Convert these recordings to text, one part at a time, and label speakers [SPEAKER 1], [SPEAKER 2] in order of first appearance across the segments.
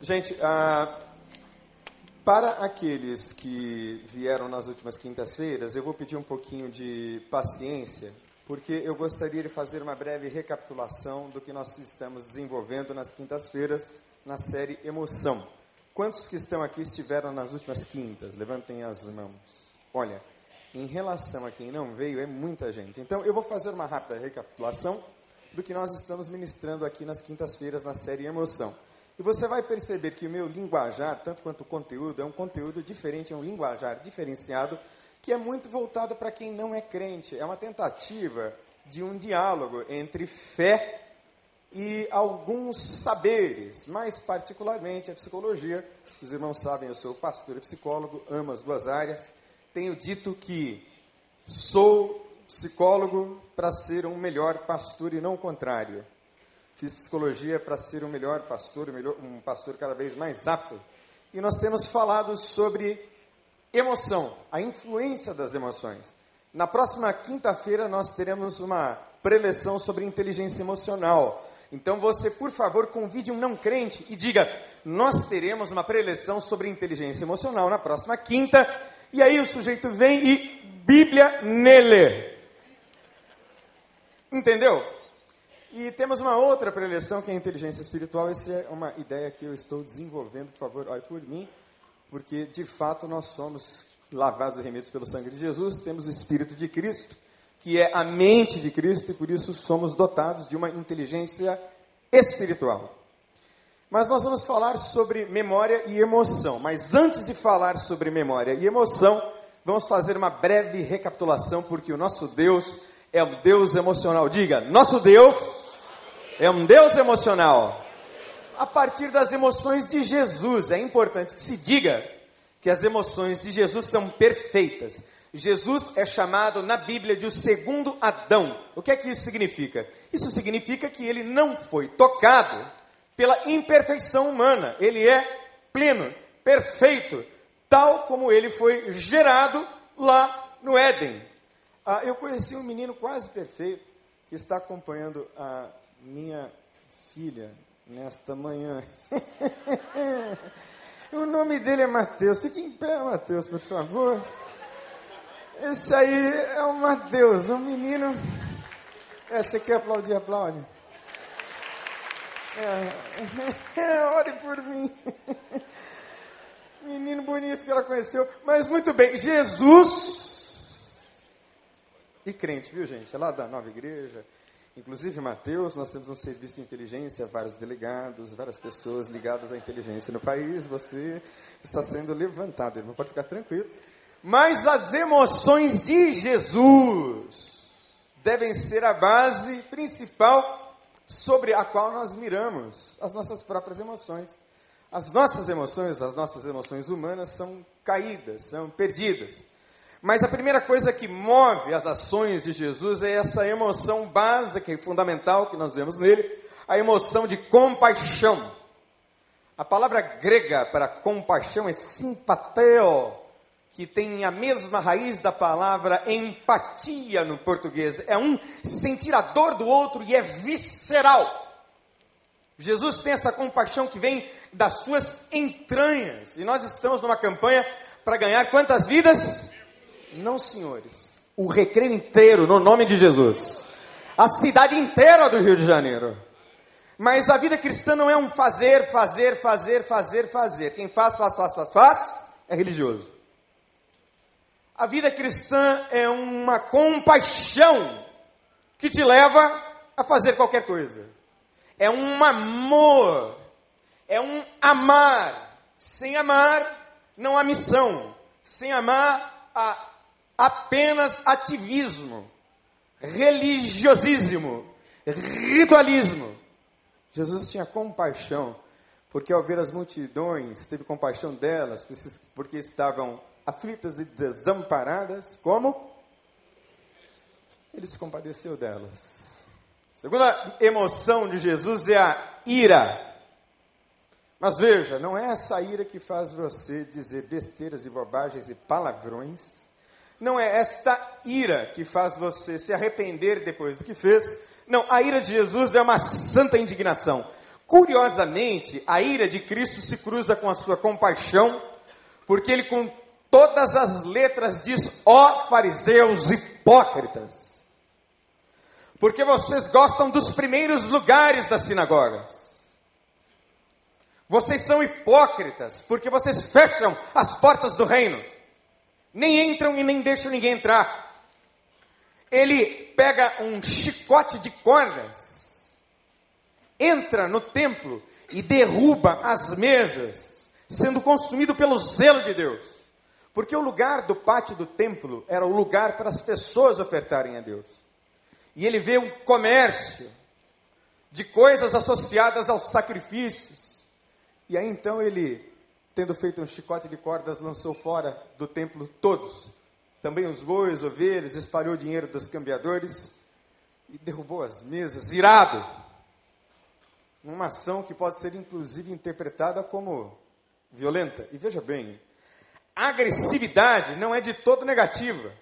[SPEAKER 1] Gente, ah, para aqueles que vieram nas últimas quintas-feiras, eu vou pedir um pouquinho de paciência, porque eu gostaria de fazer uma breve recapitulação do que nós estamos desenvolvendo nas quintas-feiras na série Emoção. Quantos que estão aqui estiveram nas últimas quintas? Levantem as mãos. Olha, em relação a quem não veio, é muita gente. Então, eu vou fazer uma rápida recapitulação do que nós estamos ministrando aqui nas quintas-feiras na série Emoção. E você vai perceber que o meu linguajar, tanto quanto o conteúdo, é um conteúdo diferente, é um linguajar diferenciado, que é muito voltado para quem não é crente. É uma tentativa de um diálogo entre fé e alguns saberes, mais particularmente a psicologia. Os irmãos sabem, eu sou pastor e psicólogo, amo as duas áreas. Tenho dito que sou psicólogo para ser um melhor pastor e não o contrário. Fiz psicologia para ser um melhor pastor, um pastor cada vez mais apto. E nós temos falado sobre emoção, a influência das emoções. Na próxima quinta-feira nós teremos uma preleção sobre inteligência emocional. Então você, por favor, convide um não crente e diga: nós teremos uma preleção sobre inteligência emocional na próxima quinta. E aí o sujeito vem e Bíblia nele. Entendeu? E temos uma outra preleção que é a inteligência espiritual. Essa é uma ideia que eu estou desenvolvendo, por favor, olhe por mim, porque de fato nós somos lavados e remidos pelo sangue de Jesus, temos o Espírito de Cristo, que é a mente de Cristo, e por isso somos dotados de uma inteligência espiritual. Mas nós vamos falar sobre memória e emoção. Mas antes de falar sobre memória e emoção, vamos fazer uma breve recapitulação, porque o nosso Deus é um Deus emocional. Diga, nosso Deus é um Deus emocional. A partir das emoções de Jesus, é importante que se diga que as emoções de Jesus são perfeitas. Jesus é chamado na Bíblia de o segundo Adão. O que é que isso significa? Isso significa que ele não foi tocado pela imperfeição humana. Ele é pleno, perfeito, tal como ele foi gerado lá no Éden. Ah, eu conheci um menino quase perfeito que está acompanhando a minha filha nesta manhã. o nome dele é Mateus. Fique em pé, Mateus, por favor. Esse aí é o Mateus, um menino. É, você quer aplaudir? Aplaude. É, é, ore por mim. Menino bonito que ela conheceu. Mas muito bem, Jesus e crente, viu gente? É lá da nova igreja. Inclusive, Mateus, nós temos um serviço de inteligência, vários delegados, várias pessoas ligadas à inteligência no país. Você está sendo levantado, irmão, pode ficar tranquilo. Mas as emoções de Jesus devem ser a base principal sobre a qual nós miramos as nossas próprias emoções. As nossas emoções, as nossas emoções humanas são caídas, são perdidas. Mas a primeira coisa que move as ações de Jesus é essa emoção básica e fundamental que nós vemos nele, a emoção de compaixão. A palavra grega para compaixão é simpateo, que tem a mesma raiz da palavra empatia no português. É um sentir a dor do outro e é visceral. Jesus tem essa compaixão que vem das suas entranhas. E nós estamos numa campanha para ganhar quantas vidas? Não, senhores. O recreio inteiro, no nome de Jesus. A cidade inteira do Rio de Janeiro. Mas a vida cristã não é um fazer, fazer, fazer, fazer, fazer. Quem faz, faz, faz, faz, faz, é religioso. A vida cristã é uma compaixão que te leva a fazer qualquer coisa. É um amor. É um amar. Sem amar, não há missão. Sem amar, há apenas ativismo, religiosismo, ritualismo. Jesus tinha compaixão, porque ao ver as multidões, teve compaixão delas, porque estavam aflitas e desamparadas, como? Ele se compadeceu delas. Segunda emoção de Jesus é a ira. Mas veja, não é essa ira que faz você dizer besteiras e bobagens e palavrões não é esta ira que faz você se arrepender depois do que fez. Não, a ira de Jesus é uma santa indignação. Curiosamente, a ira de Cristo se cruza com a sua compaixão, porque ele com todas as letras diz: ó fariseus hipócritas. Porque vocês gostam dos primeiros lugares das sinagogas. Vocês são hipócritas, porque vocês fecham as portas do reino. Nem entram e nem deixam ninguém entrar. Ele pega um chicote de cordas, entra no templo e derruba as mesas, sendo consumido pelo zelo de Deus. Porque o lugar do pátio do templo era o lugar para as pessoas ofertarem a Deus. E ele vê um comércio de coisas associadas aos sacrifícios. E aí então ele, tendo feito um chicote de cordas, lançou fora do templo todos. Também os bois, ovelhas, espalhou o dinheiro dos cambiadores e derrubou as mesas, irado. Uma ação que pode ser inclusive interpretada como violenta. E veja bem, agressividade não é de todo negativa.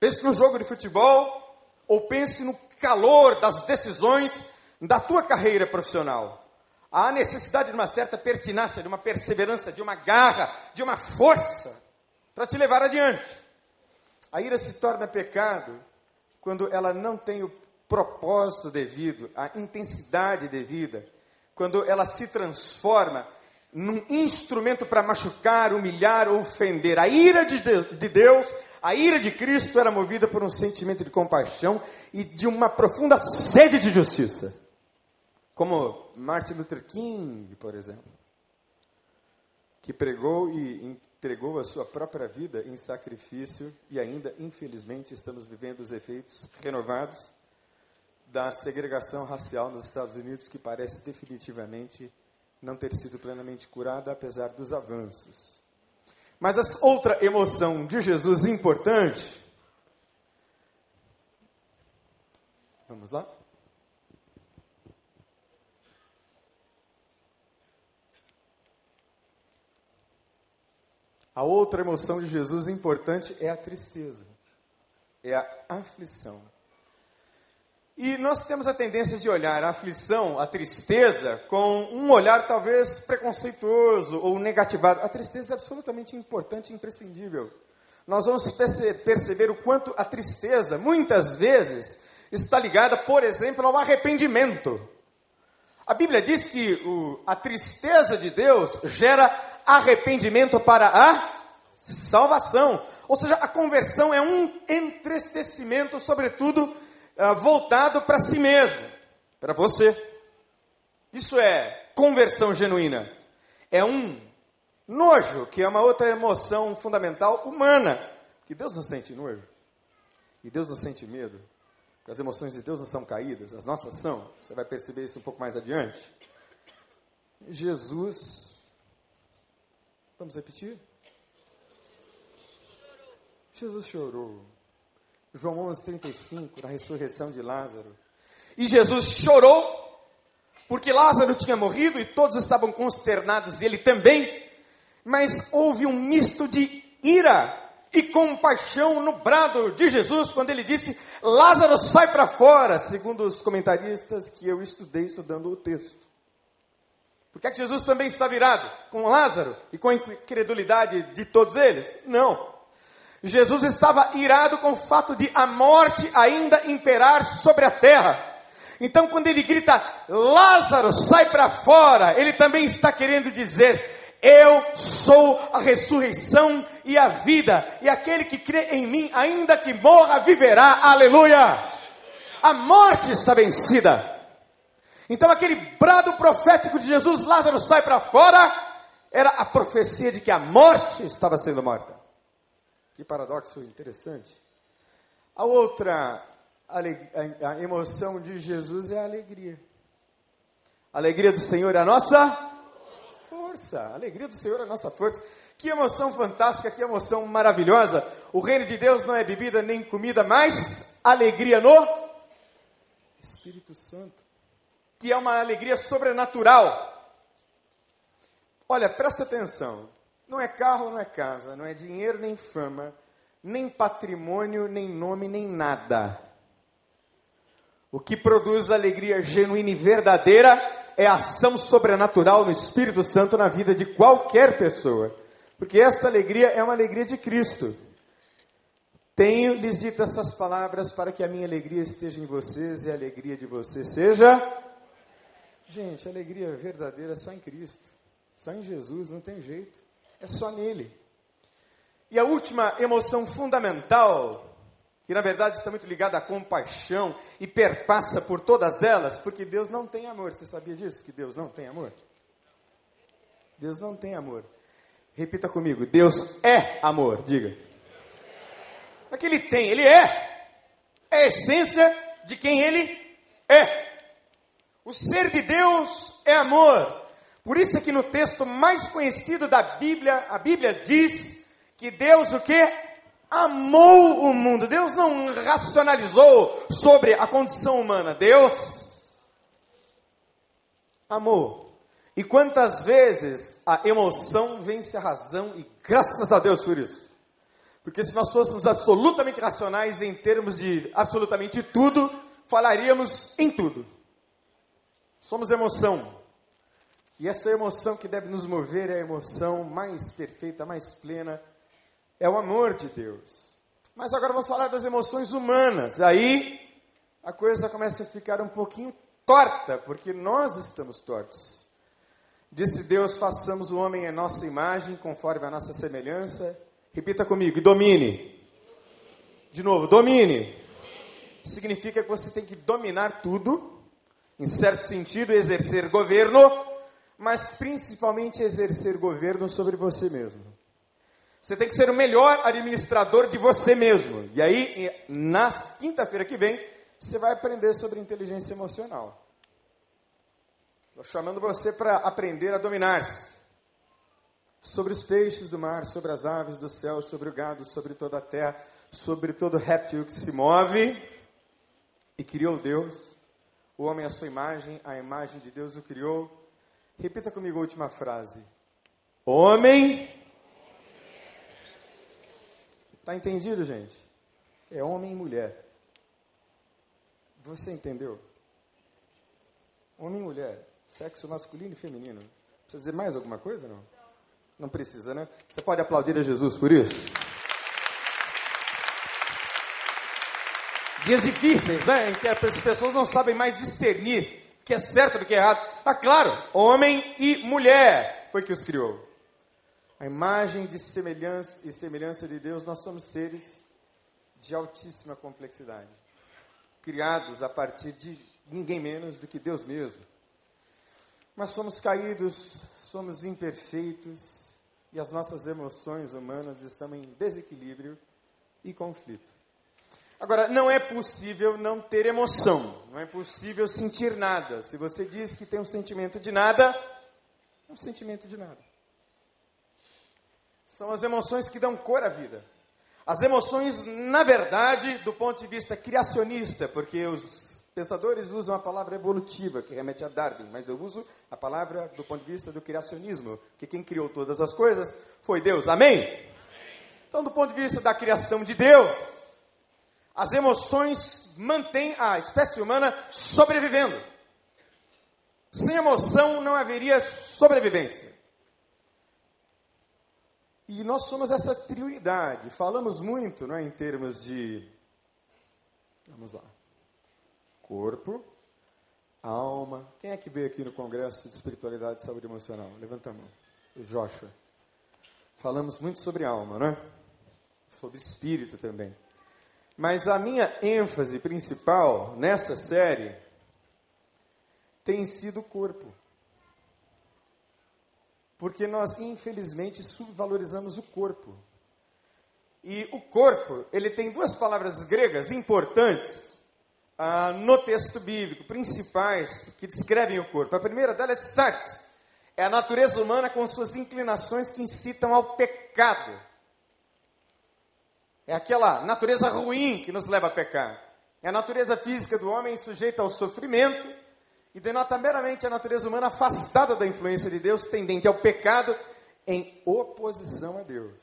[SPEAKER 1] Pense no jogo de futebol, ou pense no calor das decisões da tua carreira profissional. Há necessidade de uma certa pertinácia, de uma perseverança, de uma garra, de uma força para te levar adiante. A ira se torna pecado quando ela não tem o propósito devido, a intensidade devida, quando ela se transforma num instrumento para machucar, humilhar ou ofender. A ira de Deus a ira de Cristo era movida por um sentimento de compaixão e de uma profunda sede de justiça. Como Martin Luther King, por exemplo, que pregou e entregou a sua própria vida em sacrifício e ainda, infelizmente, estamos vivendo os efeitos renovados da segregação racial nos Estados Unidos, que parece definitivamente não ter sido plenamente curada, apesar dos avanços. Mas a outra emoção de Jesus importante. Vamos lá? A outra emoção de Jesus importante é a tristeza, é a aflição. E nós temos a tendência de olhar a aflição, a tristeza, com um olhar talvez preconceituoso ou negativado. A tristeza é absolutamente importante e imprescindível. Nós vamos perceber o quanto a tristeza, muitas vezes, está ligada, por exemplo, ao arrependimento. A Bíblia diz que o, a tristeza de Deus gera arrependimento para a salvação. Ou seja, a conversão é um entristecimento, sobretudo, uh, voltado para si mesmo, para você. Isso é conversão genuína. É um nojo, que é uma outra emoção fundamental humana. Que Deus não sente nojo. E Deus não sente medo. As emoções de Deus não são caídas, as nossas são. Você vai perceber isso um pouco mais adiante. Jesus. Vamos repetir? Jesus chorou. João 11, 35, na ressurreição de Lázaro. E Jesus chorou, porque Lázaro tinha morrido e todos estavam consternados, e ele também. Mas houve um misto de ira e compaixão no brado de Jesus quando ele disse: Lázaro, sai para fora, segundo os comentaristas que eu estudei estudando o texto. Porque é que Jesus também está virado com Lázaro e com a incredulidade de todos eles? Não. Jesus estava irado com o fato de a morte ainda imperar sobre a terra. Então, quando ele grita, Lázaro, sai para fora, ele também está querendo dizer: Eu sou a ressurreição e a vida, e aquele que crê em mim, ainda que morra, viverá. Aleluia! A morte está vencida. Então, aquele brado profético de Jesus, Lázaro, sai para fora, era a profecia de que a morte estava sendo morta. Que paradoxo interessante. A outra a, emoção de Jesus é a alegria. A alegria do Senhor é a nossa força. A alegria do Senhor é a nossa força. Que emoção fantástica, que emoção maravilhosa. O reino de Deus não é bebida nem comida, mas alegria no Espírito Santo. Que é uma alegria sobrenatural. Olha, presta atenção. Não é carro, não é casa, não é dinheiro nem fama, nem patrimônio, nem nome, nem nada. O que produz alegria genuína e verdadeira é ação sobrenatural no Espírito Santo na vida de qualquer pessoa. Porque esta alegria é uma alegria de Cristo. Tenho lhes dito essas palavras para que a minha alegria esteja em vocês e a alegria de vocês seja. Gente, a alegria verdadeira é só em Cristo, só em Jesus, não tem jeito, é só nele. E a última emoção fundamental, que na verdade está muito ligada à compaixão e perpassa por todas elas, porque Deus não tem amor. Você sabia disso? Que Deus não tem amor? Deus não tem amor. Repita comigo: Deus é amor. Diga é que ele tem, ele é. É a essência de quem ele é. O ser de Deus é amor. Por isso é que no texto mais conhecido da Bíblia, a Bíblia diz que Deus o que? Amou o mundo. Deus não racionalizou sobre a condição humana. Deus amou. E quantas vezes a emoção vence a razão e graças a Deus por isso. Porque se nós fôssemos absolutamente racionais em termos de absolutamente tudo, falaríamos em tudo. Somos emoção. E essa emoção que deve nos mover é a emoção mais perfeita, mais plena, é o amor de Deus. Mas agora vamos falar das emoções humanas. Aí a coisa começa a ficar um pouquinho torta, porque nós estamos tortos. Disse Deus: façamos o homem em nossa imagem, conforme a nossa semelhança, Repita comigo, e domine. De novo, domine. Significa que você tem que dominar tudo, em certo sentido, exercer governo, mas principalmente exercer governo sobre você mesmo. Você tem que ser o melhor administrador de você mesmo. E aí, na quinta-feira que vem, você vai aprender sobre inteligência emocional. Estou chamando você para aprender a dominar-se sobre os peixes do mar, sobre as aves do céu, sobre o gado, sobre toda a terra, sobre todo réptil que se move. E criou Deus, o homem à sua imagem, a imagem de Deus o criou. Repita comigo a última frase. Homem. Está entendido, gente? É homem e mulher. Você entendeu? Homem e mulher. Sexo masculino e feminino. Precisa dizer mais alguma coisa, não? Não precisa, né? Você pode aplaudir a Jesus por isso? Dias difíceis, né? Em que as pessoas não sabem mais discernir o que é certo do que é errado. Ah, claro, homem e mulher foi que os criou. A imagem de semelhança e semelhança de Deus, nós somos seres de altíssima complexidade, criados a partir de ninguém menos do que Deus mesmo. Mas somos caídos, somos imperfeitos, e as nossas emoções humanas estão em desequilíbrio e conflito. Agora, não é possível não ter emoção, não é possível sentir nada. Se você diz que tem um sentimento de nada, é um sentimento de nada. São as emoções que dão cor à vida. As emoções, na verdade, do ponto de vista criacionista, porque os Pensadores usam a palavra evolutiva, que remete a Darwin, mas eu uso a palavra do ponto de vista do criacionismo, que quem criou todas as coisas foi Deus. Amém? Amém? Então, do ponto de vista da criação de Deus, as emoções mantêm a espécie humana sobrevivendo. Sem emoção não haveria sobrevivência. E nós somos essa trioridade. Falamos muito, não é, em termos de. Vamos lá corpo, alma. Quem é que veio aqui no Congresso de Espiritualidade e Saúde Emocional? Levanta a mão. Joshua. Falamos muito sobre alma, não é? Sobre espírito também. Mas a minha ênfase principal nessa série tem sido o corpo. Porque nós, infelizmente, subvalorizamos o corpo. E o corpo, ele tem duas palavras gregas importantes ah, no texto bíblico, principais que descrevem o corpo. A primeira delas é sarx, é a natureza humana com suas inclinações que incitam ao pecado. É aquela natureza ruim que nos leva a pecar. É a natureza física do homem sujeita ao sofrimento e denota meramente a natureza humana afastada da influência de Deus, tendente ao pecado, em oposição a Deus.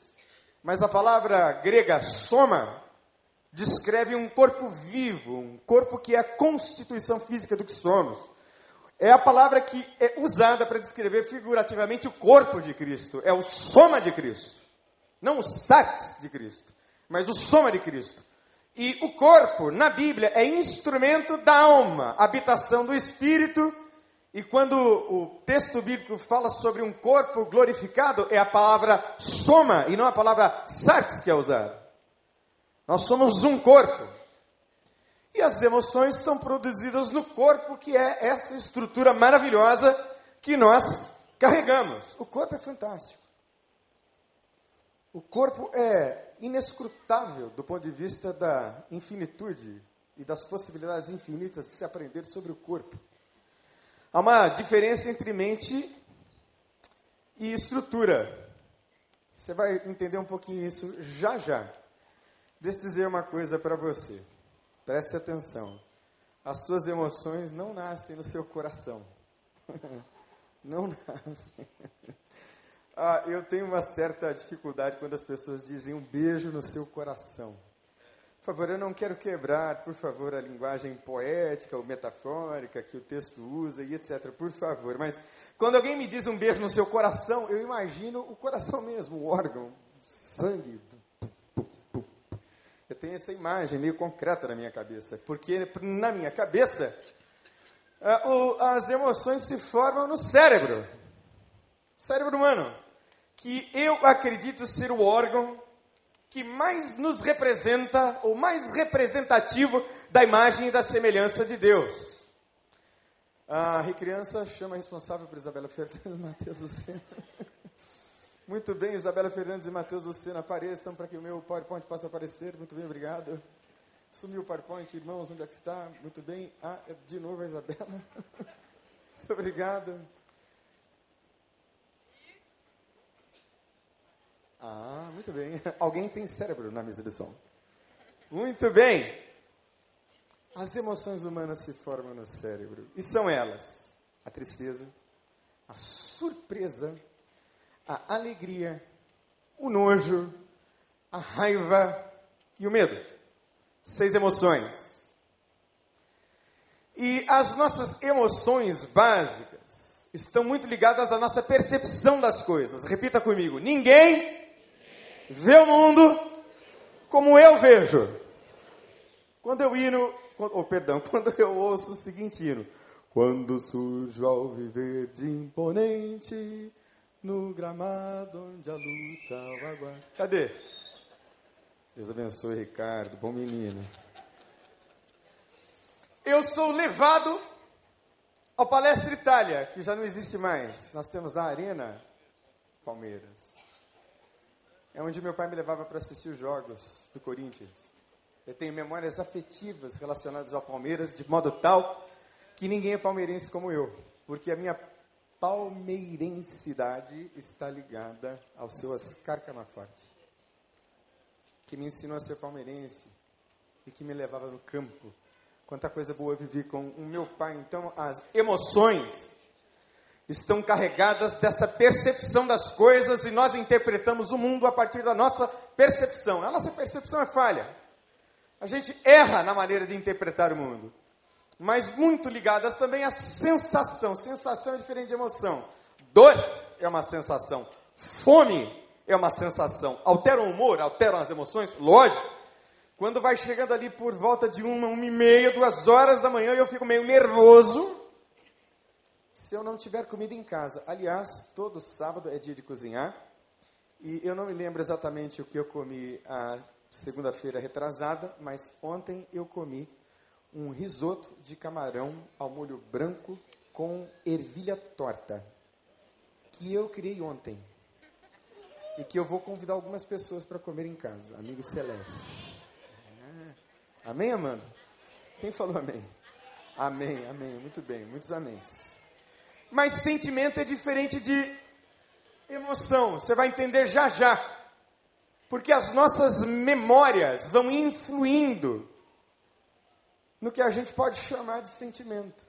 [SPEAKER 1] Mas a palavra grega soma descreve um corpo vivo, um corpo que é a constituição física do que somos. é a palavra que é usada para descrever figurativamente o corpo de Cristo. É o soma de Cristo. Não o sarx de Cristo, mas o soma de Cristo. E o corpo, na Bíblia, é instrumento da alma, habitação do espírito. E quando o texto bíblico fala sobre um corpo glorificado, é a palavra soma e não a palavra sarx que é usada. Nós somos um corpo. E as emoções são produzidas no corpo, que é essa estrutura maravilhosa que nós carregamos. O corpo é fantástico. O corpo é inescrutável do ponto de vista da infinitude e das possibilidades infinitas de se aprender sobre o corpo. Há uma diferença entre mente e estrutura. Você vai entender um pouquinho isso já já. Deixa eu dizer uma coisa para você. Preste atenção. As suas emoções não nascem no seu coração. não nascem. Ah, eu tenho uma certa dificuldade quando as pessoas dizem um beijo no seu coração. Por favor, eu não quero quebrar, por favor, a linguagem poética ou metafórica que o texto usa e etc. Por favor. Mas quando alguém me diz um beijo no seu coração, eu imagino o coração mesmo, o órgão, sangue, eu tenho essa imagem meio concreta na minha cabeça, porque na minha cabeça as emoções se formam no cérebro, cérebro humano, que eu acredito ser o órgão que mais nos representa, ou mais representativo da imagem e da semelhança de Deus. A Recriança chama responsável por Isabela Fernandes Matheus Lucena. Muito bem, Isabela Fernandes e Matheus Lucena apareçam para que o meu PowerPoint possa aparecer. Muito bem, obrigado. Sumiu o PowerPoint, irmãos, onde é que está? Muito bem. Ah, é de novo a Isabela. Muito obrigado. Ah, muito bem. Alguém tem cérebro na mesa de som. Muito bem. As emoções humanas se formam no cérebro. E são elas: a tristeza, a surpresa, a alegria, o nojo, a raiva e o medo. Seis emoções. E as nossas emoções básicas estão muito ligadas à nossa percepção das coisas. Repita comigo: ninguém vê o mundo como eu vejo. Quando eu hino, oh, perdão, quando eu ouço o seguinte hino: quando surge ao viver de imponente no gramado onde a luta o aguarda. Cadê? Deus abençoe, Ricardo, bom menino. Eu sou levado ao Palestra Itália, que já não existe mais. Nós temos a Arena Palmeiras. É onde meu pai me levava para assistir os jogos do Corinthians. Eu tenho memórias afetivas relacionadas ao Palmeiras, de modo tal que ninguém é palmeirense como eu. Porque a minha palmeirensidade está ligada ao seu Ascar Camaforte, que me ensinou a ser palmeirense e que me levava no campo. Quanta coisa boa eu vivi com o meu pai. Então, as emoções estão carregadas dessa percepção das coisas e nós interpretamos o mundo a partir da nossa percepção. A nossa percepção é falha. A gente erra na maneira de interpretar o mundo mas muito ligadas também à sensação. Sensação é diferente de emoção. Dor é uma sensação. Fome é uma sensação. Alteram o humor, alteram as emoções? Lógico. Quando vai chegando ali por volta de uma, uma e meia, duas horas da manhã, eu fico meio nervoso se eu não tiver comida em casa. Aliás, todo sábado é dia de cozinhar. E eu não me lembro exatamente o que eu comi a segunda-feira retrasada, mas ontem eu comi um risoto de camarão ao molho branco com ervilha torta, que eu criei ontem. E que eu vou convidar algumas pessoas para comer em casa, amigo Celeste. É. Amém, Amanda? Quem falou amém? Amém, amém. Muito bem, muitos améns. Mas sentimento é diferente de emoção. Você vai entender já já. Porque as nossas memórias vão influindo no que a gente pode chamar de sentimento.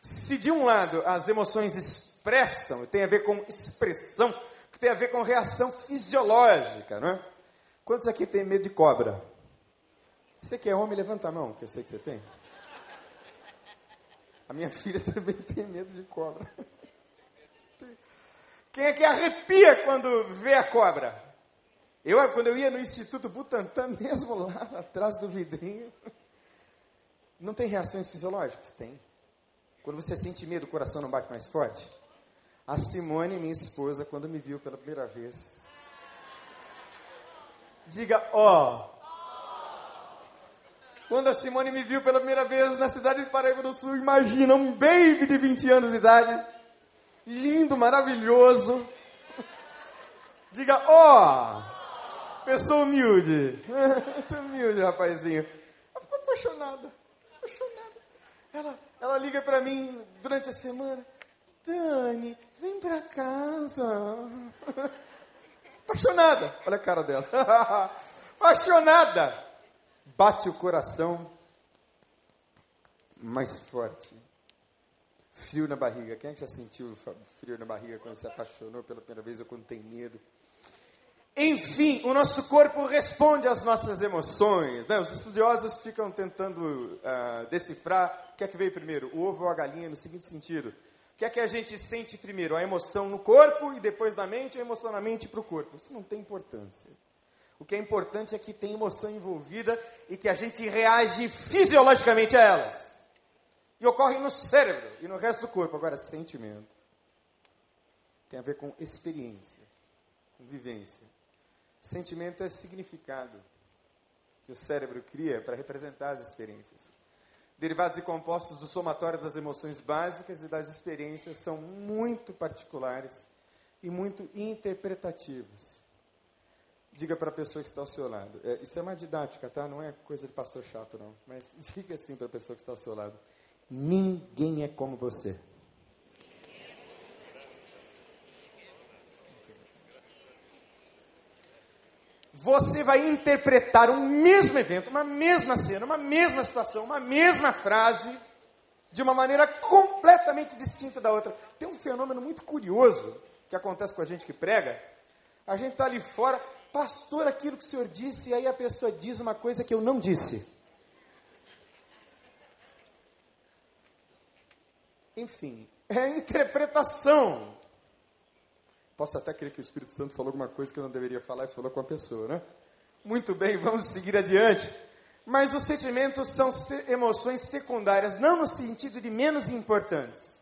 [SPEAKER 1] Se de um lado as emoções expressam, tem a ver com expressão, que tem a ver com reação fisiológica, não é? Quantos aqui tem medo de cobra? Você que é homem, levanta a mão, que eu sei que você tem. A minha filha também tem medo de cobra. Quem é que arrepia quando vê a cobra? Eu, quando eu ia no Instituto Butantan, mesmo lá atrás do vidrinho, não tem reações fisiológicas? Tem. Quando você sente medo, o coração não bate mais forte? A Simone, minha esposa, quando me viu pela primeira vez, diga ó. Oh. Quando a Simone me viu pela primeira vez na cidade de Paraíba do Sul, imagina um baby de 20 anos de idade, lindo, maravilhoso. Diga ó. Oh. Pessoa humilde. Muito humilde, rapazinho. Ela ficou apaixonada. Apaixonada. Ela, ela liga para mim durante a semana. Dani, vem para casa. Apaixonada. Olha a cara dela. Apaixonada. Bate o coração mais forte. Frio na barriga. Quem é que já sentiu frio na barriga quando se apaixonou pela primeira vez ou quando tem medo? Enfim, o nosso corpo responde às nossas emoções. Né? Os estudiosos ficam tentando uh, decifrar o que é que veio primeiro, o ovo ou a galinha, no seguinte sentido. O que é que a gente sente primeiro? A emoção no corpo e depois da mente, a emoção na mente para o corpo. Isso não tem importância. O que é importante é que tem emoção envolvida e que a gente reage fisiologicamente a elas. E ocorre no cérebro e no resto do corpo. Agora, sentimento tem a ver com experiência, com vivência. Sentimento é significado que o cérebro cria para representar as experiências. Derivados e compostos do somatório das emoções básicas e das experiências são muito particulares e muito interpretativos. Diga para a pessoa que está ao seu lado. É, isso é uma didática, tá? Não é coisa de pastor chato, não. Mas diga assim para a pessoa que está ao seu lado: Ninguém é como você. você vai interpretar um mesmo evento, uma mesma cena, uma mesma situação, uma mesma frase, de uma maneira completamente distinta da outra. Tem um fenômeno muito curioso que acontece com a gente que prega. A gente está ali fora, pastor, aquilo que o senhor disse, e aí a pessoa diz uma coisa que eu não disse. Enfim, é interpretação. Posso até crer que o Espírito Santo falou alguma coisa que eu não deveria falar e falou com a pessoa, né? Muito bem, vamos seguir adiante. Mas os sentimentos são emoções secundárias, não no sentido de menos importantes.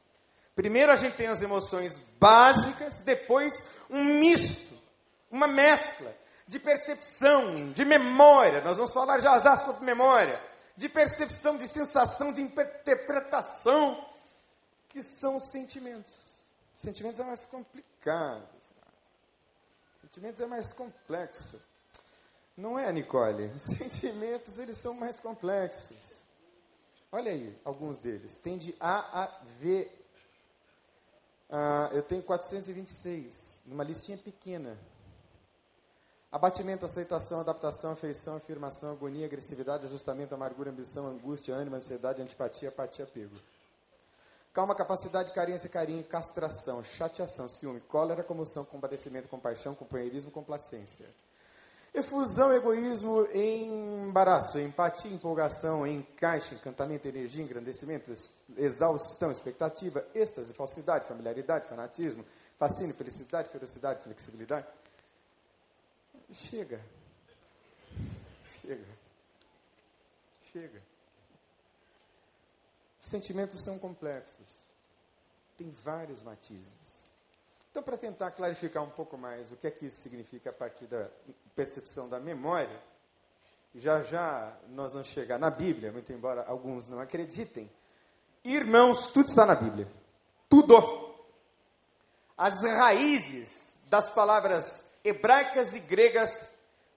[SPEAKER 1] Primeiro a gente tem as emoções básicas, depois um misto, uma mescla de percepção, de memória. Nós vamos falar já já sobre memória, de percepção, de sensação, de interpretação, que são os sentimentos. Sentimentos é mais complicado. Sentimentos é mais complexo. Não é, Nicole? Os sentimentos, eles são mais complexos. Olha aí, alguns deles. Tem de A a V. Ah, eu tenho 426, numa listinha pequena. Abatimento, aceitação, adaptação, afeição, afirmação, agonia, agressividade, ajustamento, amargura, ambição, angústia, ânimo, ansiedade, antipatia, apatia, apego. Calma, capacidade, carência, carinho, castração, chateação, ciúme, cólera, comoção, compadecimento, compaixão, companheirismo, complacência. Efusão, egoísmo, embaraço, empatia, empolgação, encaixe, encantamento, energia, engrandecimento, exaustão, expectativa, êxtase, falsidade, familiaridade, fanatismo, fascínio, felicidade, ferocidade, flexibilidade. Chega. Chega. Chega. Sentimentos são complexos, tem vários matizes. Então, para tentar clarificar um pouco mais o que é que isso significa a partir da percepção da memória, já já nós vamos chegar na Bíblia, muito embora alguns não acreditem. Irmãos, tudo está na Bíblia. Tudo. As raízes das palavras hebraicas e gregas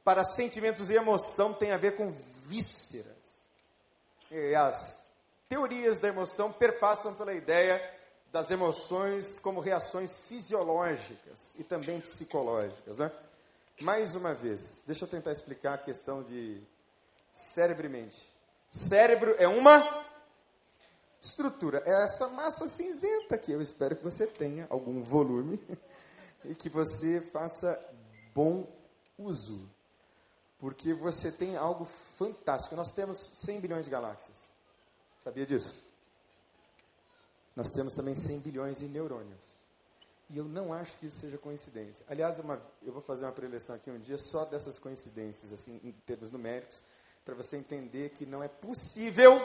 [SPEAKER 1] para sentimentos e emoção têm a ver com vísceras. E as teorias da emoção perpassam pela ideia das emoções como reações fisiológicas e também psicológicas. Né? Mais uma vez, deixa eu tentar explicar a questão de cérebro e mente. Cérebro é uma estrutura, é essa massa cinzenta que eu espero que você tenha algum volume e que você faça bom uso. Porque você tem algo fantástico. Nós temos 100 bilhões de galáxias. Sabia disso? nós temos também 100 bilhões de neurônios. E eu não acho que isso seja coincidência. Aliás, uma, eu vou fazer uma preleção aqui um dia só dessas coincidências, assim, em termos numéricos, para você entender que não é possível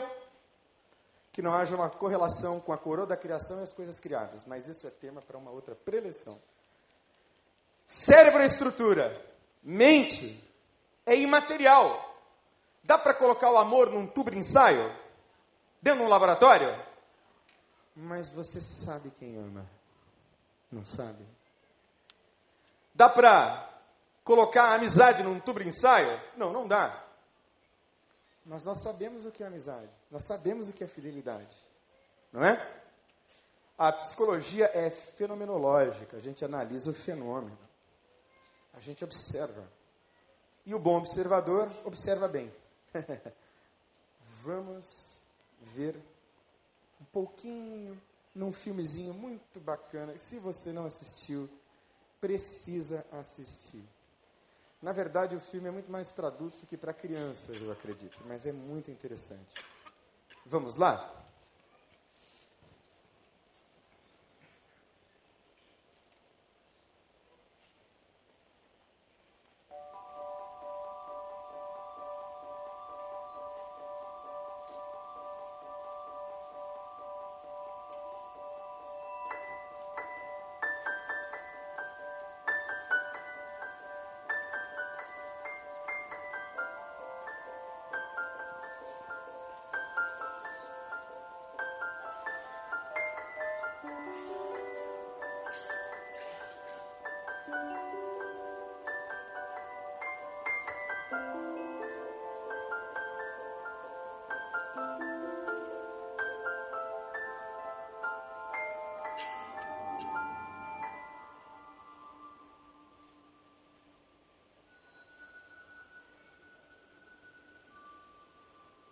[SPEAKER 1] que não haja uma correlação com a coroa da criação e as coisas criadas. Mas isso é tema para uma outra preleção. Cérebro é estrutura. Mente é imaterial. Dá para colocar o amor num tubo de ensaio? Dentro de um laboratório? Mas você sabe quem ama. Não sabe? Dá para colocar a amizade num tubo de ensaio? Não, não dá. Mas nós sabemos o que é amizade. Nós sabemos o que é fidelidade. Não é? A psicologia é fenomenológica. A gente analisa o fenômeno. A gente observa. E o bom observador observa bem. Vamos ver um pouquinho num filmezinho muito bacana. Se você não assistiu, precisa assistir. Na verdade, o filme é muito mais para adultos do que para crianças, eu acredito, mas é muito interessante. Vamos lá?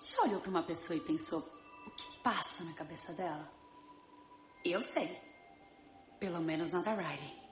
[SPEAKER 2] Já olhou para uma pessoa e pensou o que passa na cabeça dela? Eu sei. Pelo menos na da Riley.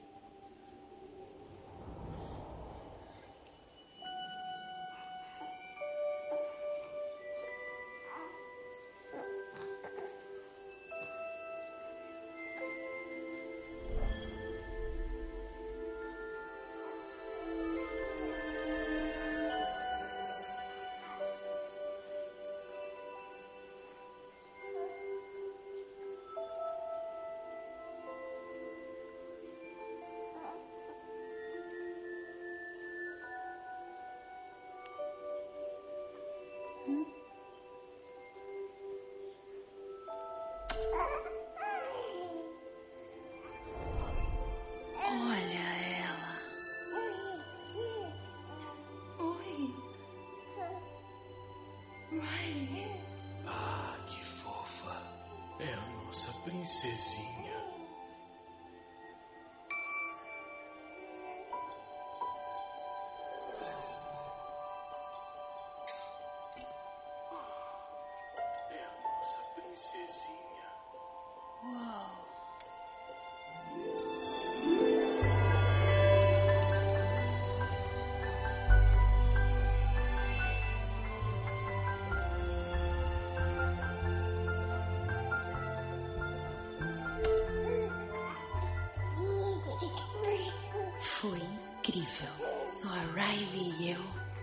[SPEAKER 2] Foi incrível. Só a Riley e eu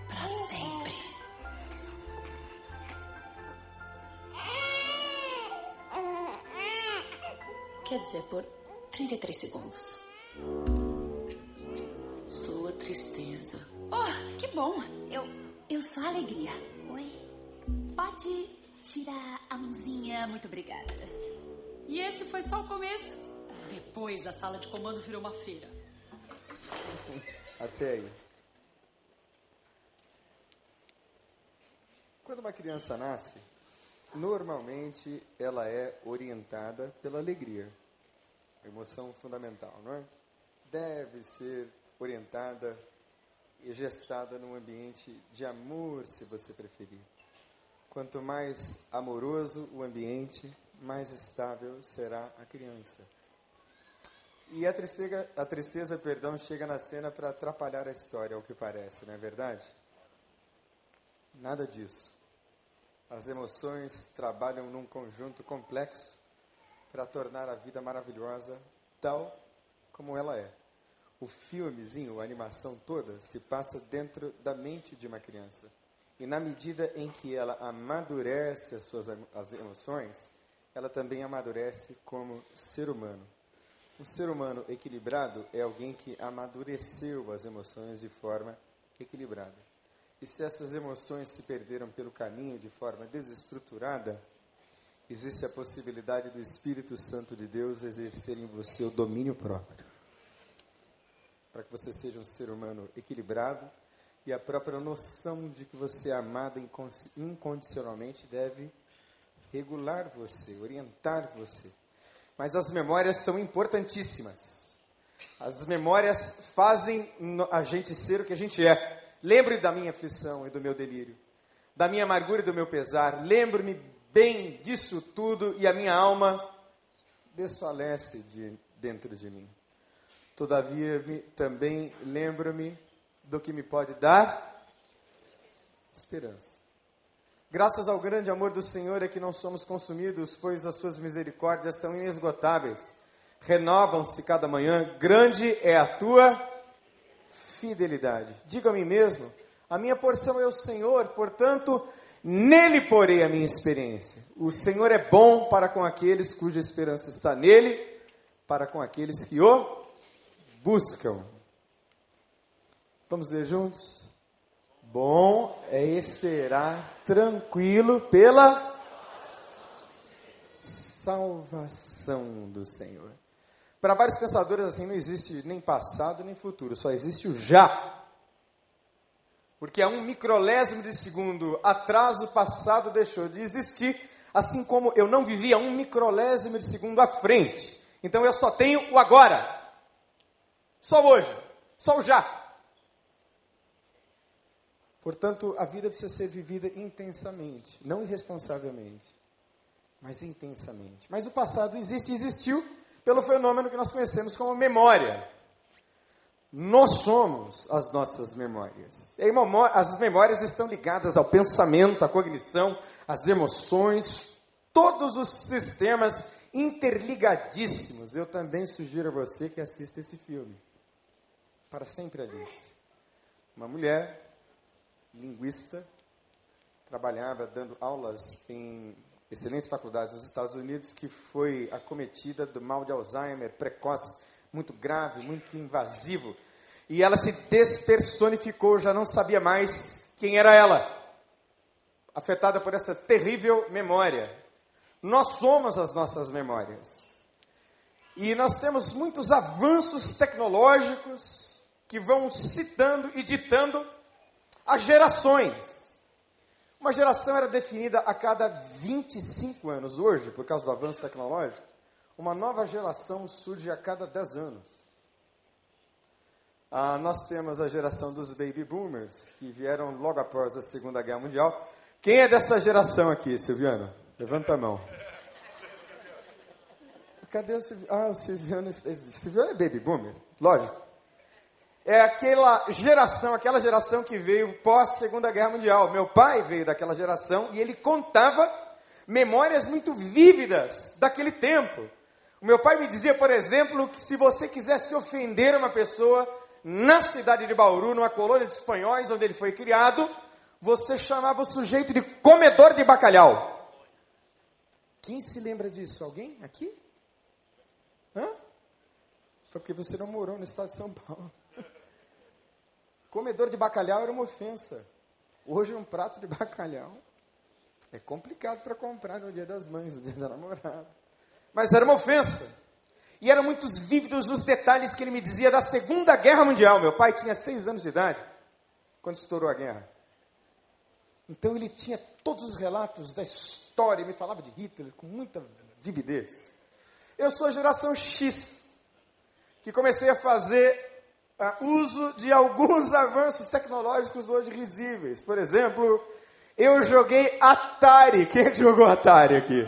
[SPEAKER 2] para sempre. Quer dizer, por 33 segundos.
[SPEAKER 3] Sua tristeza.
[SPEAKER 2] Oh, que bom. Eu, eu sou a alegria. Oi. Pode tirar a mãozinha, muito obrigada. E esse foi só o começo. Depois a sala de comando virou uma feira.
[SPEAKER 1] Até aí. Quando uma criança nasce, normalmente ela é orientada pela alegria. Emoção fundamental, não é? Deve ser orientada e gestada num ambiente de amor, se você preferir. Quanto mais amoroso o ambiente, mais estável será a criança. E a tristeza, a tristeza, perdão, chega na cena para atrapalhar a história, ao que parece, não é verdade? Nada disso. As emoções trabalham num conjunto complexo para tornar a vida maravilhosa tal como ela é. O filmezinho, a animação toda, se passa dentro da mente de uma criança. E na medida em que ela amadurece as suas as emoções, ela também amadurece como ser humano. Um ser humano equilibrado é alguém que amadureceu as emoções de forma equilibrada. E se essas emoções se perderam pelo caminho de forma desestruturada, existe a possibilidade do Espírito Santo de Deus exercer em você o domínio próprio. Para que você seja um ser humano equilibrado e a própria noção de que você é amado incondicionalmente deve regular você, orientar você. Mas as memórias são importantíssimas. As memórias fazem a gente ser o que a gente é. Lembre da minha aflição e do meu delírio, da minha amargura e do meu pesar. Lembro-me bem disso tudo e a minha alma desfalece de dentro de mim. Todavia, também lembro-me do que me pode dar esperança. Graças ao grande amor do Senhor é que não somos consumidos, pois as suas misericórdias são inesgotáveis. Renovam-se cada manhã. Grande é a tua fidelidade. Diga a mim mesmo: a minha porção é o Senhor, portanto, nele porei a minha experiência. O Senhor é bom para com aqueles cuja esperança está nele, para com aqueles que o buscam. Vamos ler juntos? Bom é esperar tranquilo pela salvação do Senhor. Para vários pensadores, assim, não existe nem passado nem futuro, só existe o já. Porque a um microlésimo de segundo atrás o passado deixou de existir, assim como eu não vivia um microlésimo de segundo à frente. Então eu só tenho o agora. Só hoje. Só o já. Portanto, a vida precisa ser vivida intensamente, não irresponsavelmente, mas intensamente. Mas o passado existe e existiu pelo fenômeno que nós conhecemos como memória. Nós somos as nossas memórias. As memórias estão ligadas ao pensamento, à cognição, às emoções, todos os sistemas interligadíssimos. Eu também sugiro a você que assista esse filme. Para sempre Alice. Uma mulher linguista, trabalhava dando aulas em excelentes faculdades nos Estados Unidos, que foi acometida do mal de Alzheimer precoce, muito grave, muito invasivo. E ela se despersonificou, já não sabia mais quem era ela, afetada por essa terrível memória. Nós somos as nossas memórias. E nós temos muitos avanços tecnológicos que vão citando e ditando as gerações. Uma geração era definida a cada 25 anos. Hoje, por causa do avanço tecnológico, uma nova geração surge a cada 10 anos. Ah, nós temos a geração dos baby boomers, que vieram logo após a Segunda Guerra Mundial. Quem é dessa geração aqui, Silviano? Levanta a mão. Cadê o Silviano? Ah, o Silviano, Silviano é baby boomer, lógico é aquela geração, aquela geração que veio pós Segunda Guerra Mundial. Meu pai veio daquela geração e ele contava memórias muito vívidas daquele tempo. O meu pai me dizia, por exemplo, que se você quisesse ofender uma pessoa na cidade de Bauru, numa colônia de espanhóis onde ele foi criado, você chamava o sujeito de comedor de bacalhau. Quem se lembra disso? Alguém aqui? Hã? Foi porque você não morou no estado de São Paulo. Comedor de bacalhau era uma ofensa. Hoje, um prato de bacalhau é complicado para comprar no dia das mães, no dia da namorada. Mas era uma ofensa. E eram muitos vívidos os detalhes que ele me dizia da Segunda Guerra Mundial. Meu pai tinha seis anos de idade quando estourou a guerra. Então ele tinha todos os relatos da história, me falava de Hitler com muita vividez. Eu sou a geração X, que comecei a fazer uh, uso de alguns avanços tecnológicos hoje risíveis. Por exemplo, eu joguei Atari. Quem é jogou Atari aqui?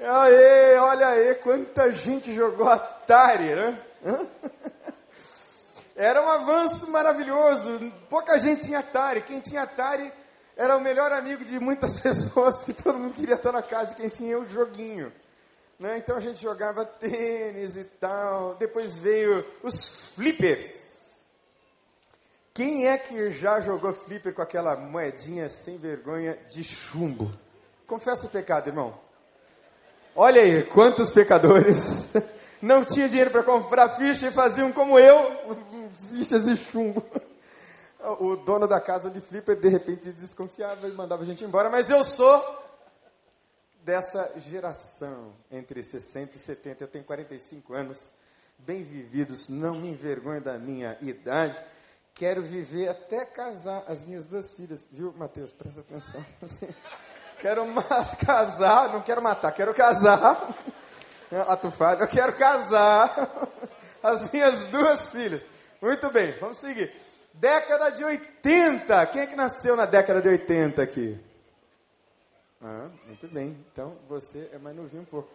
[SPEAKER 1] Aê, olha aí, quanta gente jogou Atari, né? Era um avanço maravilhoso. Pouca gente tinha Atari. Quem tinha Atari era o melhor amigo de muitas pessoas, porque todo mundo queria estar na casa quem tinha o joguinho. Né? Então a gente jogava tênis e tal. Depois veio os flippers. Quem é que já jogou flipper com aquela moedinha sem vergonha de chumbo? Confessa o pecado, irmão. Olha aí, quantos pecadores não tinham dinheiro para comprar ficha e faziam como eu, fichas de chumbo. O dono da casa de flipper de repente desconfiava e mandava a gente embora, mas eu sou dessa geração entre 60 e 70. Eu tenho 45 anos, bem vividos, não me envergonho da minha idade. Quero viver até casar as minhas duas filhas, viu, Mateus? Presta atenção. Quero casar, não quero matar, quero casar. Ato falho, eu quero casar as minhas duas filhas. Muito bem, vamos seguir. Década de 80. Quem é que nasceu na década de 80 aqui? Ah, muito bem. Então você é mais novinho um pouco.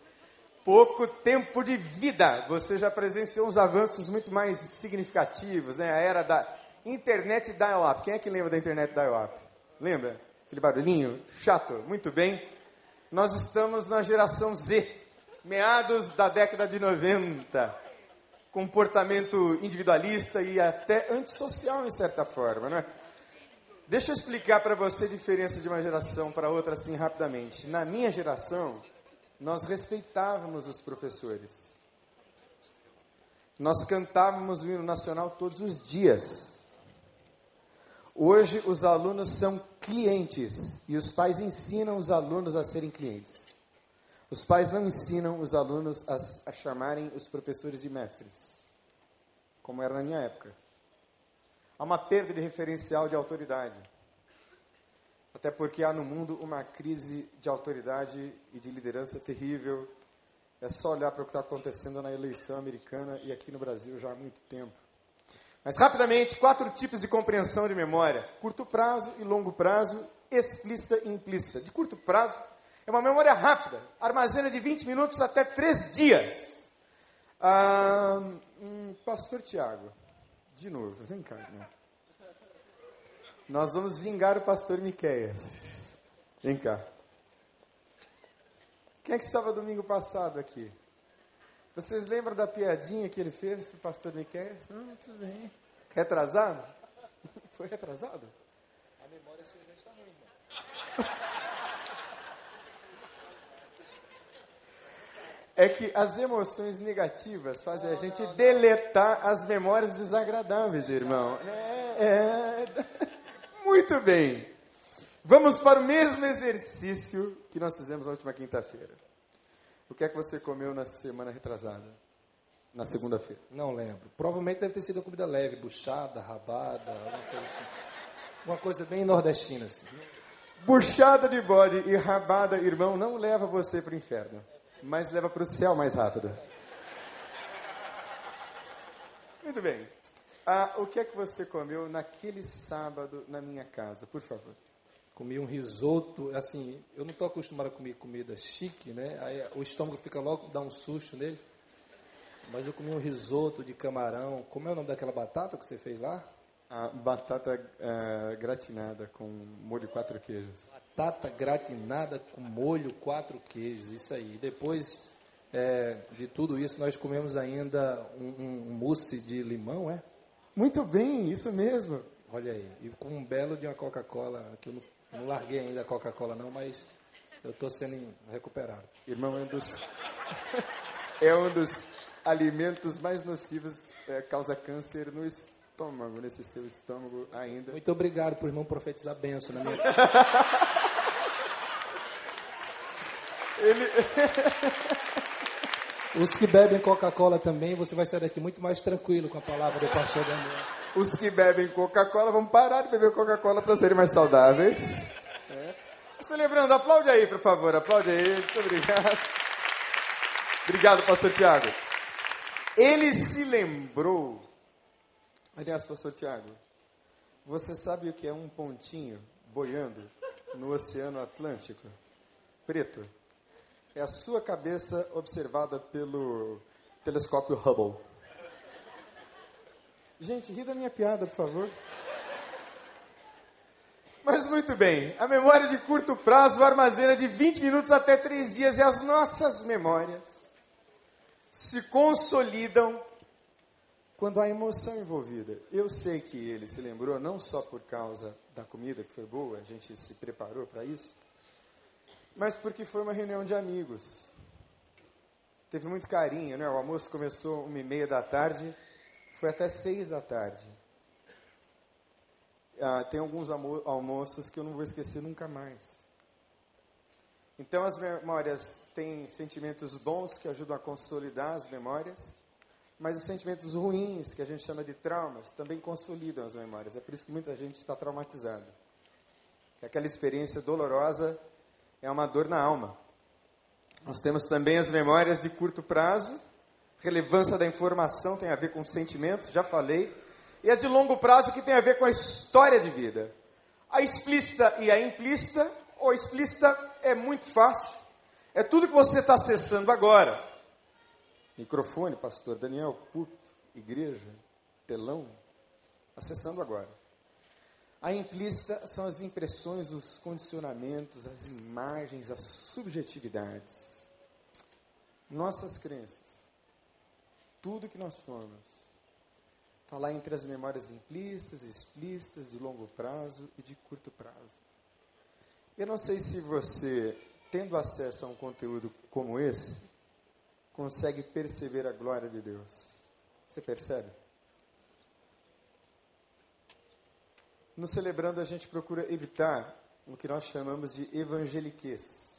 [SPEAKER 1] Pouco tempo de vida. Você já presenciou uns avanços muito mais significativos, né? A era da internet dial-up. Quem é que lembra da internet dial-up? Lembra? Aquele barulhinho chato. Muito bem. Nós estamos na geração Z, meados da década de 90. Comportamento individualista e até antissocial, em certa forma, não é? Deixa eu explicar para você a diferença de uma geração para outra assim rapidamente. Na minha geração, nós respeitávamos os professores. Nós cantávamos o hino nacional todos os dias. Hoje os alunos são clientes e os pais ensinam os alunos a serem clientes. Os pais não ensinam os alunos a, a chamarem os professores de mestres, como era na minha época. Há uma perda de referencial de autoridade. Até porque há no mundo uma crise de autoridade e de liderança terrível. É só olhar para o que está acontecendo na eleição americana e aqui no Brasil já há muito tempo. Mas rapidamente, quatro tipos de compreensão de memória: curto prazo e longo prazo, explícita e implícita. De curto prazo, é uma memória rápida, armazena de 20 minutos até 3 dias. Ah, hum, Pastor Tiago, de novo, vem cá. Né? Nós vamos vingar o pastor Miqueias. Vem cá. Quem é que estava domingo passado aqui? Vocês lembram da piadinha que ele fez, o pastor Miquel? Não, tudo bem. Retrasado? Foi retrasado? A memória sua já está ruim. É que as emoções negativas fazem a gente deletar as memórias desagradáveis, irmão. É, é. Muito bem. Vamos para o mesmo exercício que nós fizemos na última quinta-feira. O que é que você comeu na semana retrasada? Na segunda-feira?
[SPEAKER 4] Não lembro. Provavelmente deve ter sido uma comida leve, buchada, rabada, alguma coisa assim. Uma coisa bem nordestina, assim.
[SPEAKER 1] Buchada de bode e rabada, irmão, não leva você para o inferno, mas leva para o céu mais rápido. Muito bem. Ah, o que é que você comeu naquele sábado na minha casa, por favor?
[SPEAKER 4] Comi um risoto, assim, eu não estou acostumado a comer comida chique, né? Aí o estômago fica logo, dá um susto nele. Mas eu comi um risoto de camarão. Como é o nome daquela batata que você fez lá?
[SPEAKER 1] A batata uh, gratinada com molho quatro queijos.
[SPEAKER 4] Batata gratinada com molho quatro queijos, isso aí. Depois é, de tudo isso, nós comemos ainda um, um, um mousse de limão, é?
[SPEAKER 1] Muito bem, isso mesmo.
[SPEAKER 4] Olha aí, e com um belo de uma Coca-Cola, que eu não não larguei ainda a Coca-Cola não, mas eu estou sendo recuperado.
[SPEAKER 1] Irmão, é um dos, é um dos alimentos mais nocivos, é, causa câncer no estômago, nesse seu estômago ainda.
[SPEAKER 4] Muito obrigado por irmão profetizar benção na minha Ele... Os que bebem Coca-Cola também, você vai sair daqui muito mais tranquilo com a palavra do pastor Daniel.
[SPEAKER 1] Os que bebem Coca-Cola vão parar de beber Coca-Cola para serem mais saudáveis. É. Celebrando, aplaude aí, por favor, aplaude aí. Muito obrigado. Obrigado, pastor Tiago. Ele se lembrou. Aliás, pastor Tiago, você sabe o que é um pontinho boiando no Oceano Atlântico? Preto é a sua cabeça observada pelo telescópio Hubble. Gente, ri da minha piada, por favor. Mas muito bem, a memória de curto prazo armazena de 20 minutos até 3 dias e as nossas memórias se consolidam quando há emoção envolvida. Eu sei que ele se lembrou não só por causa da comida que foi boa, a gente se preparou para isso, mas porque foi uma reunião de amigos. Teve muito carinho, né? O almoço começou uma e meia da tarde, foi até seis da tarde. Ah, tem alguns almoços que eu não vou esquecer nunca mais. Então as memórias têm sentimentos bons que ajudam a consolidar as memórias, mas os sentimentos ruins, que a gente chama de traumas, também consolidam as memórias. É por isso que muita gente está traumatizada. Aquela experiência dolorosa é uma dor na alma. Nós temos também as memórias de curto prazo, relevância da informação tem a ver com sentimentos, já falei, e a de longo prazo que tem a ver com a história de vida. A explícita e a implícita, ou explícita é muito fácil, é tudo que você está acessando agora. Microfone, pastor Daniel, púlpito, igreja, telão, acessando agora. A implícita são as impressões, os condicionamentos, as imagens, as subjetividades. Nossas crenças, tudo que nós somos, está lá entre as memórias implícitas, explícitas, de longo prazo e de curto prazo. Eu não sei se você, tendo acesso a um conteúdo como esse, consegue perceber a glória de Deus. Você percebe? No celebrando, a gente procura evitar o que nós chamamos de evangeliquez.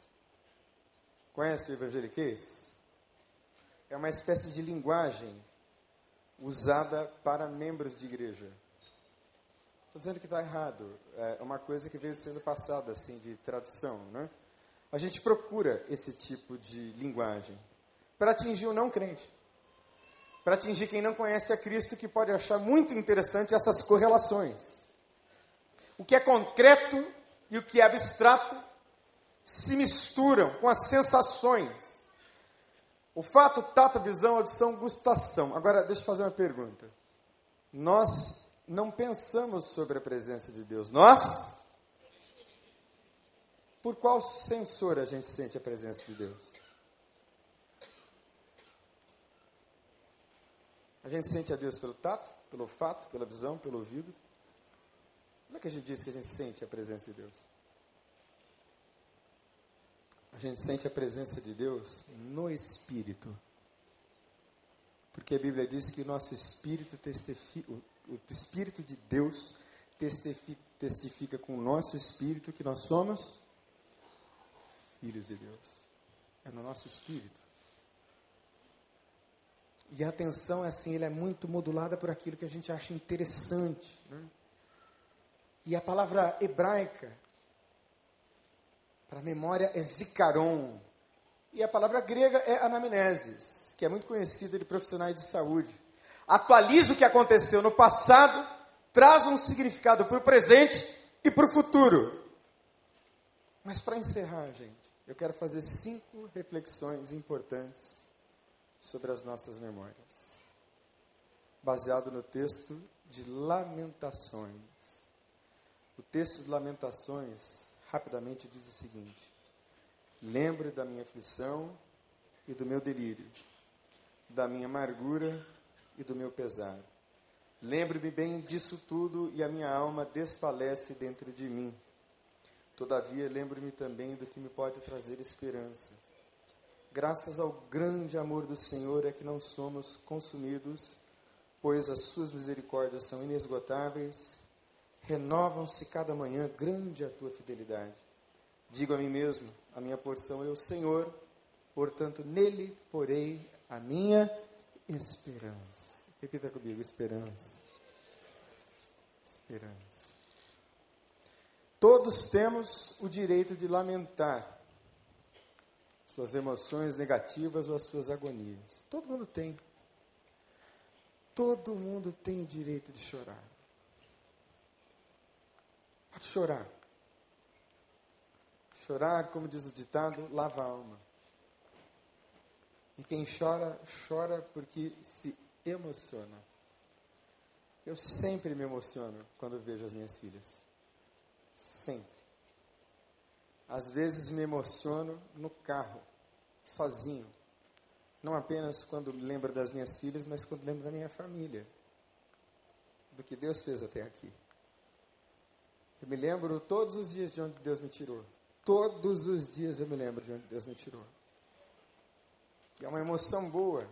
[SPEAKER 1] Conhece o evangeliquez? É uma espécie de linguagem usada para membros de igreja. Estou dizendo que está errado. É uma coisa que veio sendo passada assim de tradição, né? A gente procura esse tipo de linguagem para atingir o não crente, para atingir quem não conhece a Cristo, que pode achar muito interessante essas correlações o que é concreto e o que é abstrato se misturam com as sensações. O fato, tato, visão, audição, gustação. Agora, deixa eu fazer uma pergunta. Nós não pensamos sobre a presença de Deus. Nós? Por qual sensor a gente sente a presença de Deus? A gente sente a Deus pelo tato, pelo olfato, pela visão, pelo ouvido? Como é que a gente diz que a gente sente a presença de Deus? A gente sente a presença de Deus no Espírito. Porque a Bíblia diz que o nosso Espírito testifica, o Espírito de Deus testifica, testifica com o nosso Espírito que nós somos filhos de Deus. É no nosso Espírito. E a atenção é assim, ela é muito modulada por aquilo que a gente acha interessante. Né? E a palavra hebraica para memória é zikaron. E a palavra grega é anamnesis, que é muito conhecida de profissionais de saúde. Atualiza o que aconteceu no passado, traz um significado para o presente e para o futuro. Mas para encerrar, gente, eu quero fazer cinco reflexões importantes sobre as nossas memórias, baseado no texto de Lamentações. O texto de Lamentações rapidamente diz o seguinte: Lembre da minha aflição e do meu delírio, da minha amargura e do meu pesar. Lembre-me bem disso tudo e a minha alma desfalece dentro de mim. Todavia, lembre-me também do que me pode trazer esperança. Graças ao grande amor do Senhor é que não somos consumidos, pois as suas misericórdias são inesgotáveis renovam-se cada manhã, grande a tua fidelidade. Digo a mim mesmo: a minha porção é o Senhor, portanto nele porei a minha esperança. Repita comigo: esperança. Esperança. Todos temos o direito de lamentar suas emoções negativas ou as suas agonias. Todo mundo tem. Todo mundo tem o direito de chorar. Pode chorar. Chorar, como diz o ditado, lava a alma. E quem chora, chora porque se emociona. Eu sempre me emociono quando vejo as minhas filhas. Sempre. Às vezes me emociono no carro, sozinho. Não apenas quando lembro das minhas filhas, mas quando lembro da minha família. Do que Deus fez até aqui. Eu me lembro todos os dias de onde Deus me tirou. Todos os dias eu me lembro de onde Deus me tirou. E é uma emoção boa.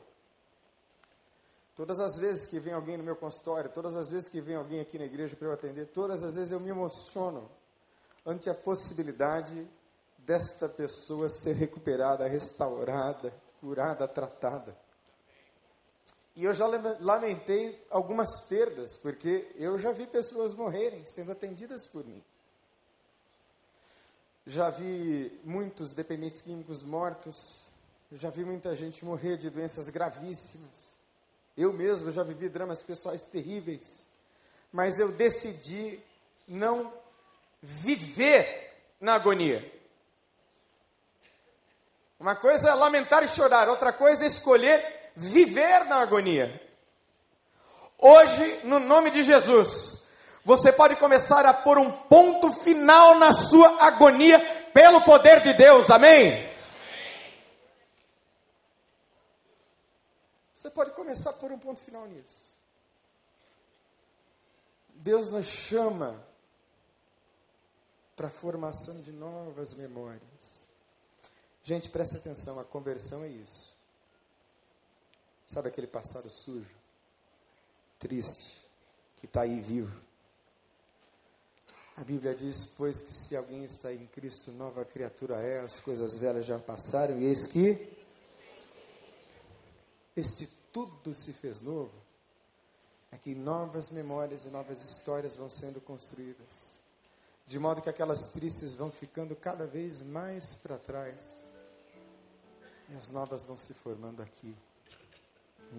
[SPEAKER 1] Todas as vezes que vem alguém no meu consultório, todas as vezes que vem alguém aqui na igreja para eu atender, todas as vezes eu me emociono ante a possibilidade desta pessoa ser recuperada, restaurada, curada, tratada. E eu já lamentei algumas perdas, porque eu já vi pessoas morrerem sendo atendidas por mim. Já vi muitos dependentes químicos mortos, já vi muita gente morrer de doenças gravíssimas. Eu mesmo já vivi dramas pessoais terríveis, mas eu decidi não viver na agonia. Uma coisa é lamentar e chorar, outra coisa é escolher viver na agonia. Hoje, no nome de Jesus, você pode começar a pôr um ponto final na sua agonia pelo poder de Deus, amém? Você pode começar a pôr um ponto final nisso. Deus nos chama para a formação de novas memórias. Gente, presta atenção, a conversão é isso. Sabe aquele passado sujo, triste, que está aí vivo? A Bíblia diz, pois, que se alguém está em Cristo, nova criatura é, as coisas velhas já passaram, e eis que este tudo se fez novo. É que novas memórias e novas histórias vão sendo construídas, de modo que aquelas tristes vão ficando cada vez mais para trás, e as novas vão se formando aqui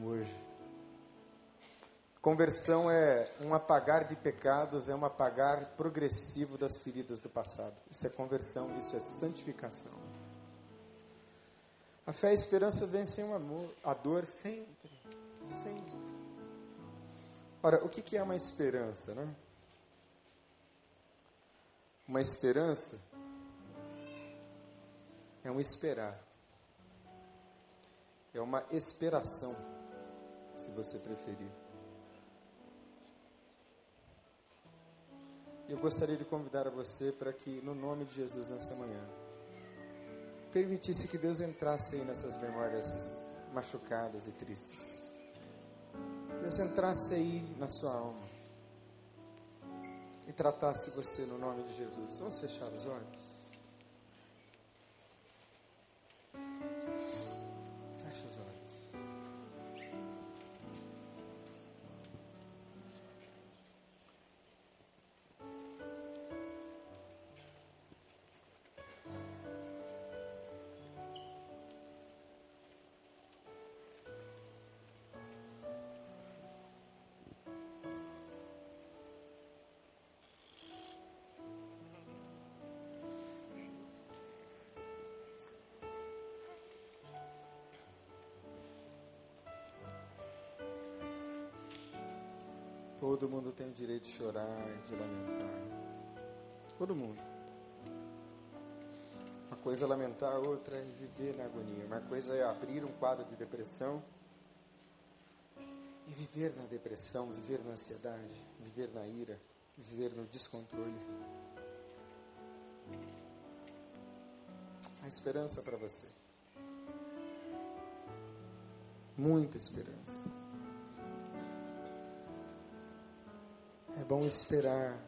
[SPEAKER 1] hoje. Conversão é um apagar de pecados, é um apagar progressivo das feridas do passado. Isso é conversão, isso é santificação. A fé e a esperança vencem o amor, a dor sempre, sempre. Ora, o que é uma esperança, né? Uma esperança é um esperar, é uma esperação se você preferir. Eu gostaria de convidar a você para que, no nome de Jesus, nessa manhã, permitisse que Deus entrasse aí nessas memórias machucadas e tristes. Deus entrasse aí na sua alma e tratasse você no nome de Jesus. Vamos fechar os olhos? Todo mundo tem o direito de chorar, de lamentar. Todo mundo. Uma coisa é lamentar, outra é viver na agonia. Uma coisa é abrir um quadro de depressão e viver na depressão, viver na ansiedade, viver na ira, viver no descontrole. A esperança para você. Muita esperança. Bom esperar.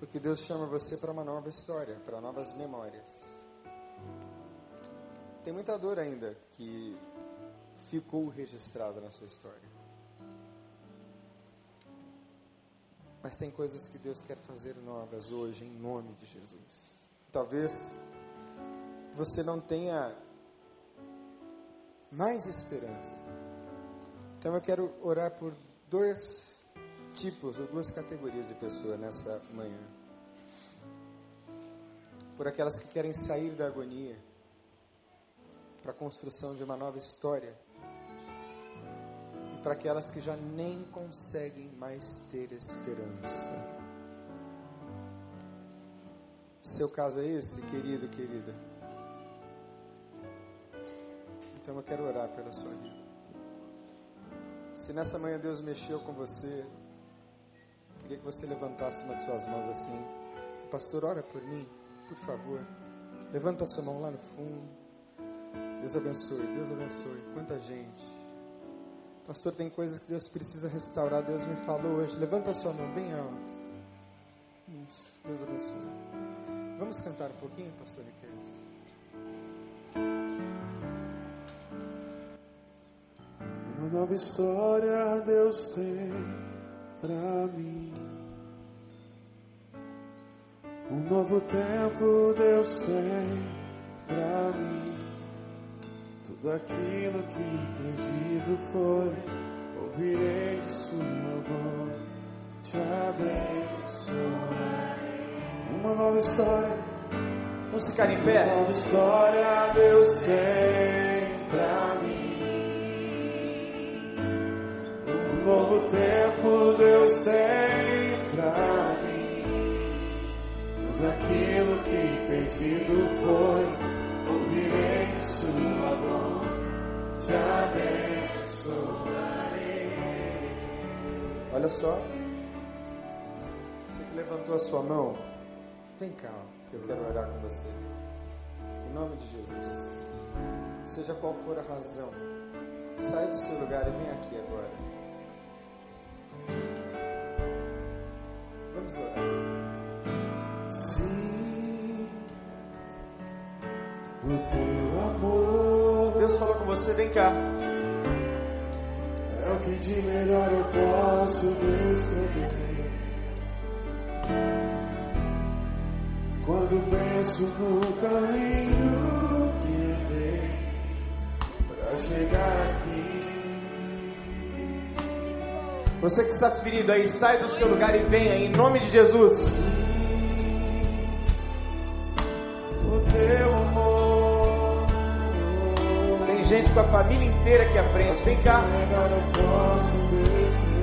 [SPEAKER 1] Porque Deus chama você para uma nova história, para novas memórias. Tem muita dor ainda que ficou registrada na sua história. Mas tem coisas que Deus quer fazer novas hoje, em nome de Jesus. Talvez você não tenha mais esperança. Então eu quero orar por dois tipos duas categorias de pessoa nessa manhã. Por aquelas que querem sair da agonia para a construção de uma nova história. E para aquelas que já nem conseguem mais ter esperança. Seu caso é esse, querido, querida? Então eu quero orar pela sua vida. Se nessa manhã Deus mexeu com você, queria que você levantasse uma de suas mãos assim. Se pastor, ora por mim, por favor. Levanta a sua mão lá no fundo. Deus abençoe, Deus abençoe. Quanta gente. Pastor, tem coisas que Deus precisa restaurar. Deus me falou hoje. Levanta a sua mão bem alto. Isso, Deus abençoe. Vamos cantar um pouquinho, pastor Riquelme?
[SPEAKER 5] Nova história Deus tem pra mim. Um novo tempo Deus tem pra mim. Tudo aquilo que perdido foi, ouvirei de sua voz, te abençoarei. Uma nova história,
[SPEAKER 1] Vamos ficar em
[SPEAKER 5] uma
[SPEAKER 1] pé?
[SPEAKER 5] nova história Deus tem pra mim. Novo tempo Deus tem pra mim. Tudo aquilo que perdido foi, ouvirei de sua voz, te abençoarei.
[SPEAKER 1] Olha só. Você que levantou a sua mão, vem cá, que eu quero orar com você. Em nome de Jesus. Seja qual for a razão, sai do seu lugar e vem aqui agora. Vamos orar.
[SPEAKER 5] Sim, o teu amor
[SPEAKER 1] Deus falou com você, vem cá.
[SPEAKER 5] é o que de melhor eu posso descrever. Quando penso no caminho que andei para chegar
[SPEAKER 1] Você que está ferido aí, sai do seu lugar e venha em nome de Jesus.
[SPEAKER 5] o teu amor
[SPEAKER 1] Tem gente com a família inteira aqui à frente, vem cá.
[SPEAKER 5] eu posso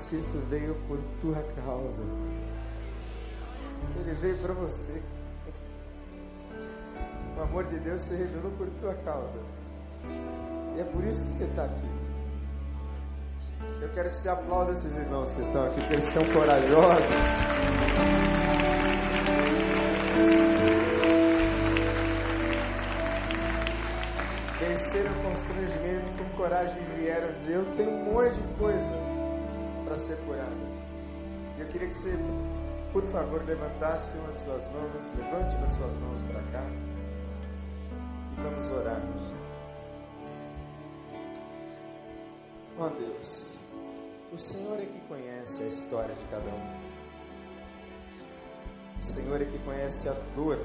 [SPEAKER 1] Jesus Cristo veio por tua causa. Ele veio para você. O amor de Deus se revelou por tua causa. E é por isso que você está aqui. Eu quero que você aplaude esses irmãos que estão aqui, porque eles são corajosos. Venceram o constrangimento, com coragem vieram dizer: Eu tenho um monte de coisa para ser curada. Eu queria que você, por favor, levantasse uma de suas mãos, levante uma de suas mãos para cá. E vamos orar. Ó oh, Deus, o Senhor é que conhece a história de cada um. O Senhor é que conhece a dor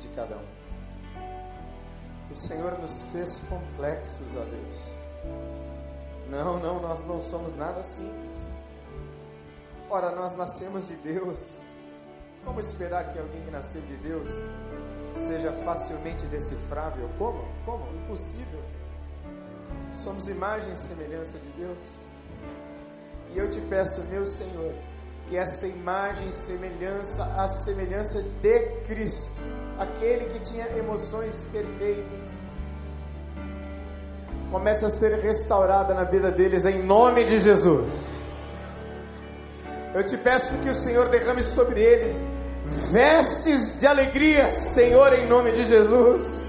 [SPEAKER 1] de cada um. O Senhor nos fez complexos, ó Deus. Não, não, nós não somos nada simples. Ora, nós nascemos de Deus. Como esperar que alguém que nasceu de Deus seja facilmente decifrável? Como? Como? Impossível. Somos imagem e semelhança de Deus. E eu te peço, meu Senhor, que esta imagem e semelhança, a semelhança de Cristo, aquele que tinha emoções perfeitas, comece a ser restaurada na vida deles em nome de Jesus. Eu te peço que o Senhor derrame sobre eles vestes de alegria, Senhor, em nome de Jesus.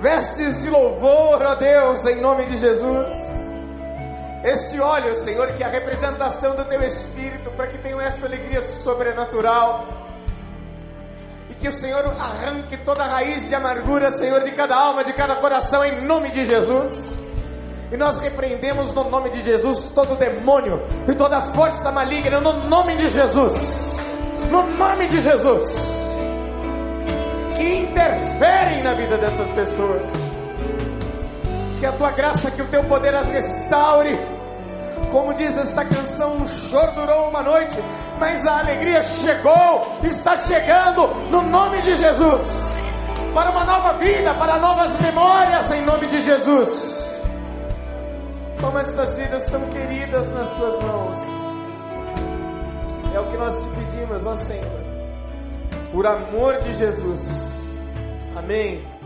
[SPEAKER 1] Vestes de louvor, ó Deus, em nome de Jesus este óleo, Senhor, que é a representação do Teu Espírito, para que tenham esta alegria sobrenatural. Que o Senhor arranque toda raiz de amargura, Senhor, de cada alma, de cada coração, em nome de Jesus. E nós repreendemos no nome de Jesus todo demônio e toda força maligna, no nome de Jesus. No nome de Jesus. Que interferem na vida dessas pessoas que a tua graça, que o teu poder as restaure. Como diz esta canção, um choro durou uma noite, mas a alegria chegou, está chegando no nome de Jesus. Para uma nova vida, para novas memórias em nome de Jesus. Como estas vidas tão queridas nas tuas mãos. É o que nós te pedimos, ó Senhor. Por amor de Jesus. Amém.